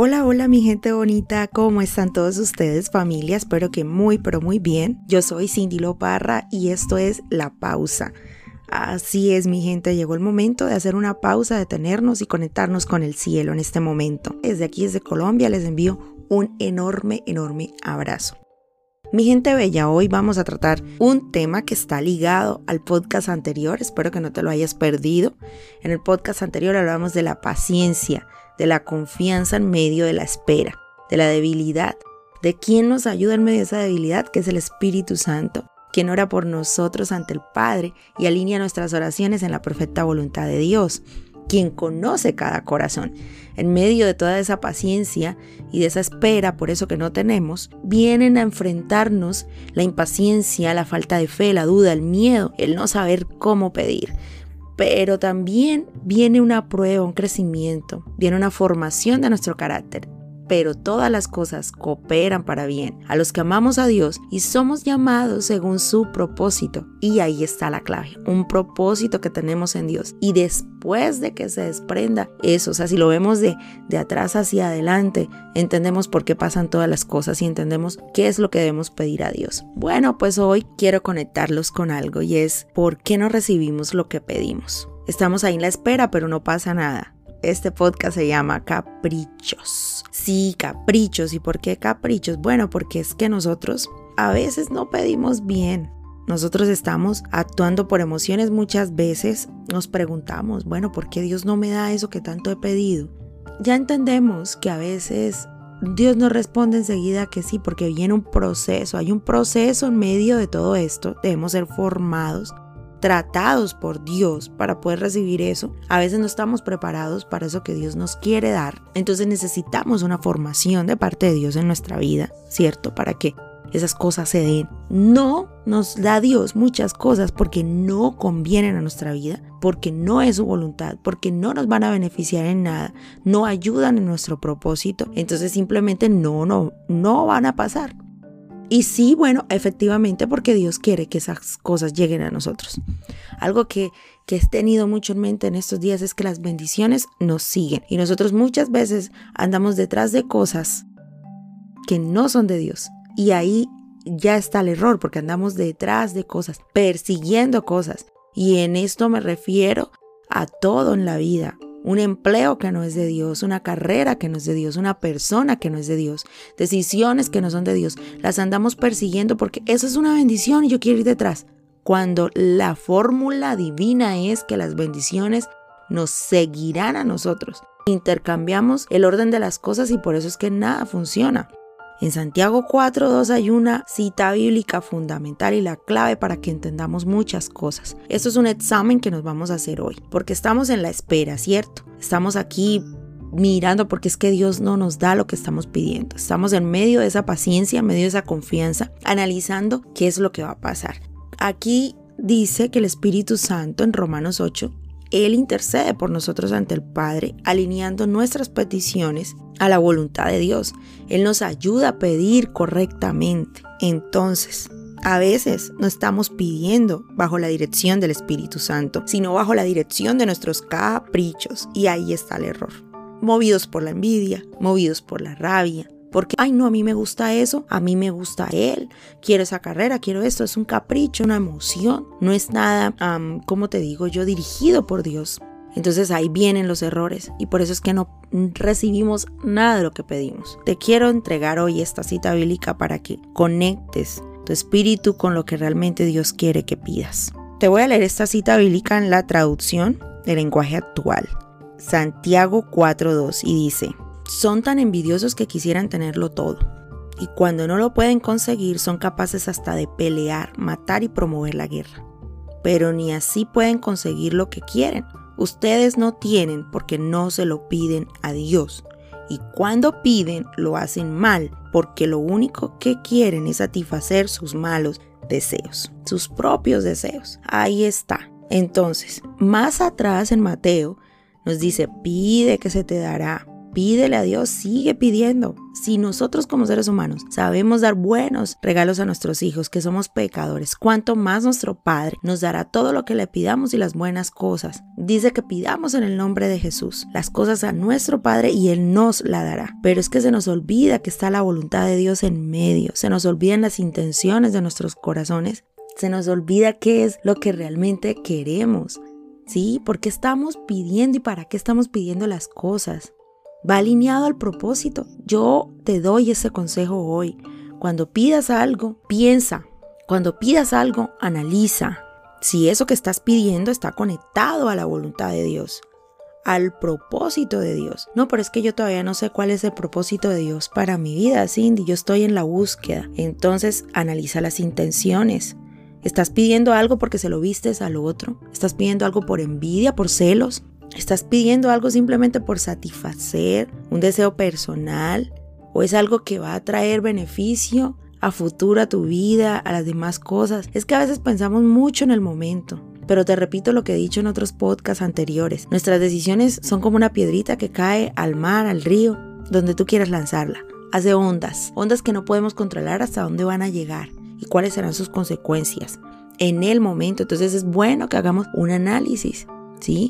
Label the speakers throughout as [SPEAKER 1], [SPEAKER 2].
[SPEAKER 1] Hola, hola mi gente bonita, ¿cómo están todos ustedes familia? Espero que muy, pero muy bien. Yo soy Cindy Loparra y esto es La Pausa. Así es mi gente, llegó el momento de hacer una pausa, detenernos y conectarnos con el cielo en este momento. Desde aquí, desde Colombia, les envío un enorme, enorme abrazo. Mi gente bella, hoy vamos a tratar un tema que está ligado al podcast anterior, espero que no te lo hayas perdido. En el podcast anterior hablamos de la paciencia, de la confianza en medio de la espera, de la debilidad, de quién nos ayuda en medio de esa debilidad, que es el Espíritu Santo, quien ora por nosotros ante el Padre y alinea nuestras oraciones en la perfecta voluntad de Dios, quien conoce cada corazón. En medio de toda esa paciencia y de esa espera, por eso que no tenemos, vienen a enfrentarnos la impaciencia, la falta de fe, la duda, el miedo, el no saber cómo pedir pero también viene una prueba, un crecimiento, viene una formación de nuestro carácter. Pero todas las cosas cooperan para bien a los que amamos a Dios y somos llamados según su propósito. Y ahí está la clave, un propósito que tenemos en Dios. Y después de que se desprenda eso, o sea, si lo vemos de, de atrás hacia adelante, entendemos por qué pasan todas las cosas y entendemos qué es lo que debemos pedir a Dios. Bueno, pues hoy quiero conectarlos con algo y es por qué no recibimos lo que pedimos. Estamos ahí en la espera, pero no pasa nada. Este podcast se llama Caprichos. Sí, caprichos. ¿Y por qué caprichos? Bueno, porque es que nosotros a veces no pedimos bien. Nosotros estamos actuando por emociones muchas veces. Nos preguntamos, bueno, ¿por qué Dios no me da eso que tanto he pedido? ya entendemos que a veces Dios nos responde enseguida que sí, porque viene un proceso, hay un proceso en medio de todo esto, debemos ser formados, tratados por Dios para poder recibir eso. A veces no estamos preparados para eso que Dios nos quiere dar, entonces necesitamos una formación de parte de Dios en nuestra vida, ¿cierto? Para que esas cosas se den. No nos da Dios muchas cosas porque no convienen a nuestra vida, porque no es su voluntad, porque no nos van a beneficiar en nada, no ayudan en nuestro propósito, entonces simplemente no, no, no van a pasar. Y sí, bueno, efectivamente porque Dios quiere que esas cosas lleguen a nosotros. Algo que, que he tenido mucho en mente en estos días es que las bendiciones nos siguen y nosotros muchas veces andamos detrás de cosas que no son de Dios y ahí ya está el error porque andamos detrás de cosas, persiguiendo cosas. Y en esto me refiero a todo en la vida. Un empleo que no es de Dios, una carrera que no es de Dios, una persona que no es de Dios, decisiones que no son de Dios. Las andamos persiguiendo porque eso es una bendición y yo quiero ir detrás. Cuando la fórmula divina es que las bendiciones nos seguirán a nosotros. Intercambiamos el orden de las cosas y por eso es que nada funciona. En Santiago 4.2 hay una cita bíblica fundamental y la clave para que entendamos muchas cosas. Esto es un examen que nos vamos a hacer hoy, porque estamos en la espera, ¿cierto? Estamos aquí mirando porque es que Dios no nos da lo que estamos pidiendo. Estamos en medio de esa paciencia, en medio de esa confianza, analizando qué es lo que va a pasar. Aquí dice que el Espíritu Santo en Romanos 8 él intercede por nosotros ante el Padre, alineando nuestras peticiones a la voluntad de Dios. Él nos ayuda a pedir correctamente. Entonces, a veces no estamos pidiendo bajo la dirección del Espíritu Santo, sino bajo la dirección de nuestros caprichos. Y ahí está el error. Movidos por la envidia, movidos por la rabia, porque, ay, no, a mí me gusta eso, a mí me gusta él, quiero esa carrera, quiero esto, es un capricho, una emoción, no es nada, como te digo yo, dirigido por Dios. Entonces ahí vienen los errores y por eso es que no recibimos nada de lo que pedimos. Te quiero entregar hoy esta cita bíblica para que conectes tu espíritu con lo que realmente Dios quiere que pidas. Te voy a leer esta cita bíblica en la traducción del lenguaje actual. Santiago 4.2 y dice, son tan envidiosos que quisieran tenerlo todo. Y cuando no lo pueden conseguir son capaces hasta de pelear, matar y promover la guerra. Pero ni así pueden conseguir lo que quieren. Ustedes no tienen porque no se lo piden a Dios. Y cuando piden lo hacen mal porque lo único que quieren es satisfacer sus malos deseos, sus propios deseos. Ahí está. Entonces, más atrás en Mateo nos dice, pide que se te dará Pídele a Dios, sigue pidiendo. Si nosotros como seres humanos sabemos dar buenos regalos a nuestros hijos, que somos pecadores, cuanto más nuestro Padre nos dará todo lo que le pidamos y las buenas cosas. Dice que pidamos en el nombre de Jesús las cosas a nuestro Padre y Él nos la dará. Pero es que se nos olvida que está la voluntad de Dios en medio, se nos olvidan las intenciones de nuestros corazones, se nos olvida qué es lo que realmente queremos. ¿Sí? ¿Por qué estamos pidiendo y para qué estamos pidiendo las cosas? Va alineado al propósito. Yo te doy ese consejo hoy. Cuando pidas algo, piensa. Cuando pidas algo, analiza. Si eso que estás pidiendo está conectado a la voluntad de Dios, al propósito de Dios. No, pero es que yo todavía no sé cuál es el propósito de Dios para mi vida, Cindy. Yo estoy en la búsqueda. Entonces, analiza las intenciones. ¿Estás pidiendo algo porque se lo vistes al otro? ¿Estás pidiendo algo por envidia, por celos? ¿Estás pidiendo algo simplemente por satisfacer un deseo personal? ¿O es algo que va a traer beneficio a futuro tu vida, a las demás cosas? Es que a veces pensamos mucho en el momento. Pero te repito lo que he dicho en otros podcasts anteriores. Nuestras decisiones son como una piedrita que cae al mar, al río, donde tú quieras lanzarla. Hace ondas, ondas que no podemos controlar hasta dónde van a llegar y cuáles serán sus consecuencias en el momento. Entonces es bueno que hagamos un análisis,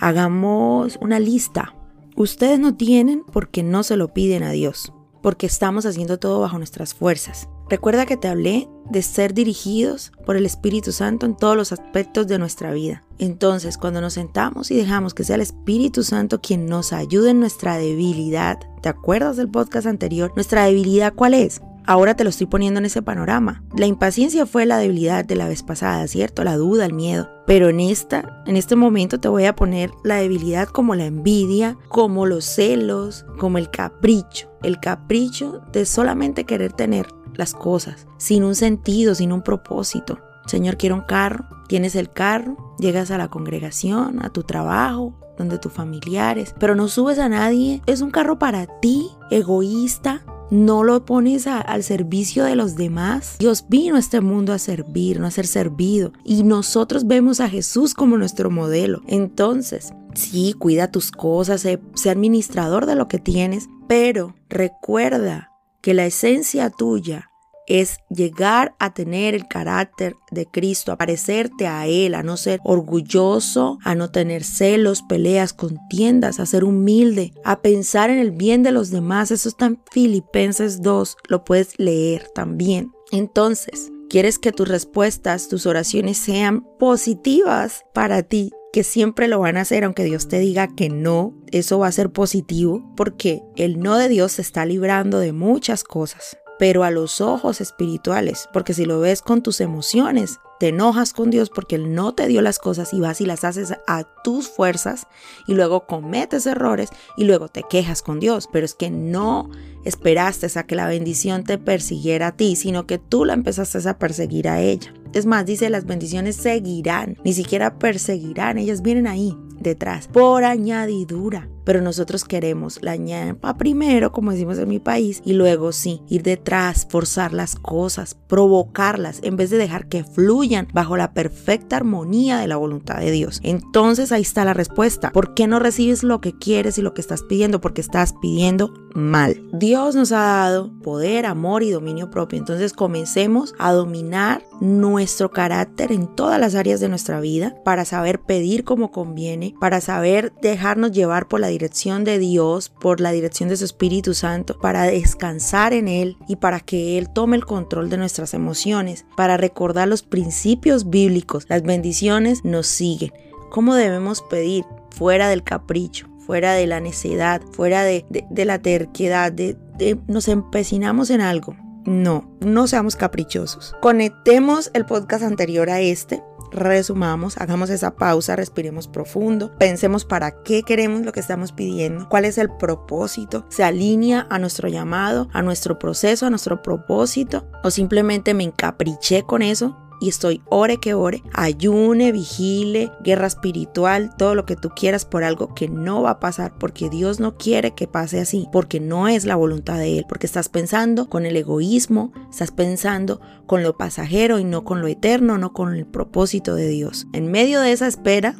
[SPEAKER 1] Hagamos una lista. Ustedes no tienen porque no se lo piden a Dios, porque estamos haciendo todo bajo nuestras fuerzas. Recuerda que te hablé de ser dirigidos por el Espíritu Santo en todos los aspectos de nuestra vida. Entonces, cuando nos sentamos y dejamos que sea el Espíritu Santo quien nos ayude en nuestra debilidad, ¿te acuerdas del podcast anterior? ¿Nuestra debilidad cuál es? Ahora te lo estoy poniendo en ese panorama. La impaciencia fue la debilidad de la vez pasada, ¿cierto? La duda, el miedo. Pero en esta, en este momento te voy a poner la debilidad como la envidia, como los celos, como el capricho. El capricho de solamente querer tener las cosas, sin un sentido, sin un propósito. Señor, quiero un carro. Tienes el carro, llegas a la congregación, a tu trabajo, donde tus familiares, pero no subes a nadie. Es un carro para ti, egoísta, no lo pones al servicio de los demás. Dios vino a este mundo a servir, no a ser servido. Y nosotros vemos a Jesús como nuestro modelo. Entonces, sí, cuida tus cosas, sé, sé administrador de lo que tienes, pero recuerda que la esencia tuya es llegar a tener el carácter de Cristo, a parecerte a Él, a no ser orgulloso, a no tener celos, peleas, contiendas, a ser humilde, a pensar en el bien de los demás. Eso está en Filipenses 2, lo puedes leer también. Entonces, ¿quieres que tus respuestas, tus oraciones sean positivas para ti? que siempre lo van a hacer aunque Dios te diga que no, eso va a ser positivo porque el no de Dios se está librando de muchas cosas pero a los ojos espirituales, porque si lo ves con tus emociones, te enojas con Dios porque Él no te dio las cosas y vas y las haces a tus fuerzas y luego cometes errores y luego te quejas con Dios, pero es que no esperaste a que la bendición te persiguiera a ti, sino que tú la empezaste a perseguir a ella. Es más, dice, las bendiciones seguirán, ni siquiera perseguirán, ellas vienen ahí detrás, por añadidura. Pero nosotros queremos la ñapa primero, como decimos en mi país, y luego sí, ir detrás, forzar las cosas, provocarlas, en vez de dejar que fluyan bajo la perfecta armonía de la voluntad de Dios. Entonces ahí está la respuesta. ¿Por qué no recibes lo que quieres y lo que estás pidiendo? Porque estás pidiendo mal. Dios nos ha dado poder, amor y dominio propio. Entonces comencemos a dominar nuestro carácter en todas las áreas de nuestra vida para saber pedir como conviene, para saber dejarnos llevar por la dirección de Dios, por la dirección de su Espíritu Santo, para descansar en Él y para que Él tome el control de nuestras emociones, para recordar los principios bíblicos. Las bendiciones nos siguen. ¿Cómo debemos pedir? Fuera del capricho, fuera de la necedad, fuera de, la terquedad, de, nos empecinamos en algo. No, no seamos caprichosos. Conectemos el podcast anterior a este resumamos, hagamos esa pausa, respiremos profundo, pensemos para qué queremos lo que estamos pidiendo, cuál es el propósito, se alinea a nuestro llamado, a nuestro proceso, a nuestro propósito, o simplemente me encapriché con eso y estoy ore que ore, ayune, vigile, guerra espiritual, todo lo que tú quieras por algo que no va a pasar porque Dios no quiere que pase así, porque no es la voluntad de Él, porque estás pensando con el egoísmo, estás pensando con lo pasajero y no con lo eterno, no con el propósito de Dios. En medio de esa espera,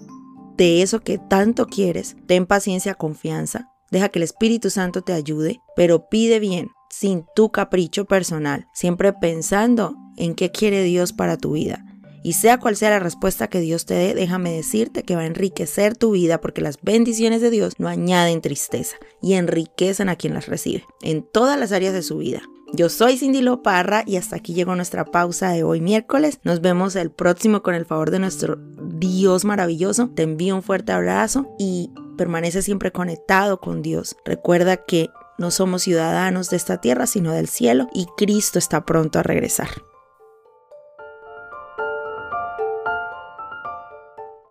[SPEAKER 1] de eso que tanto quieres, ten paciencia, confianza, Deja que el Espíritu Santo te ayude, pero pide bien, sin tu capricho personal, siempre pensando en qué quiere Dios para tu vida. Y sea cual sea la respuesta que Dios te dé, déjame decirte que va a enriquecer tu vida porque las bendiciones de Dios no añaden tristeza y enriquecen a quien las recibe en todas las áreas de su vida. Yo soy Cindy Loparra y hasta aquí llegó nuestra pausa de hoy miércoles. Nos vemos el próximo con el favor de nuestro Dios maravilloso. Te envío un fuerte abrazo y permanece siempre conectado con Dios. Recuerda que no somos ciudadanos de esta tierra, sino del cielo y Cristo está pronto a regresar.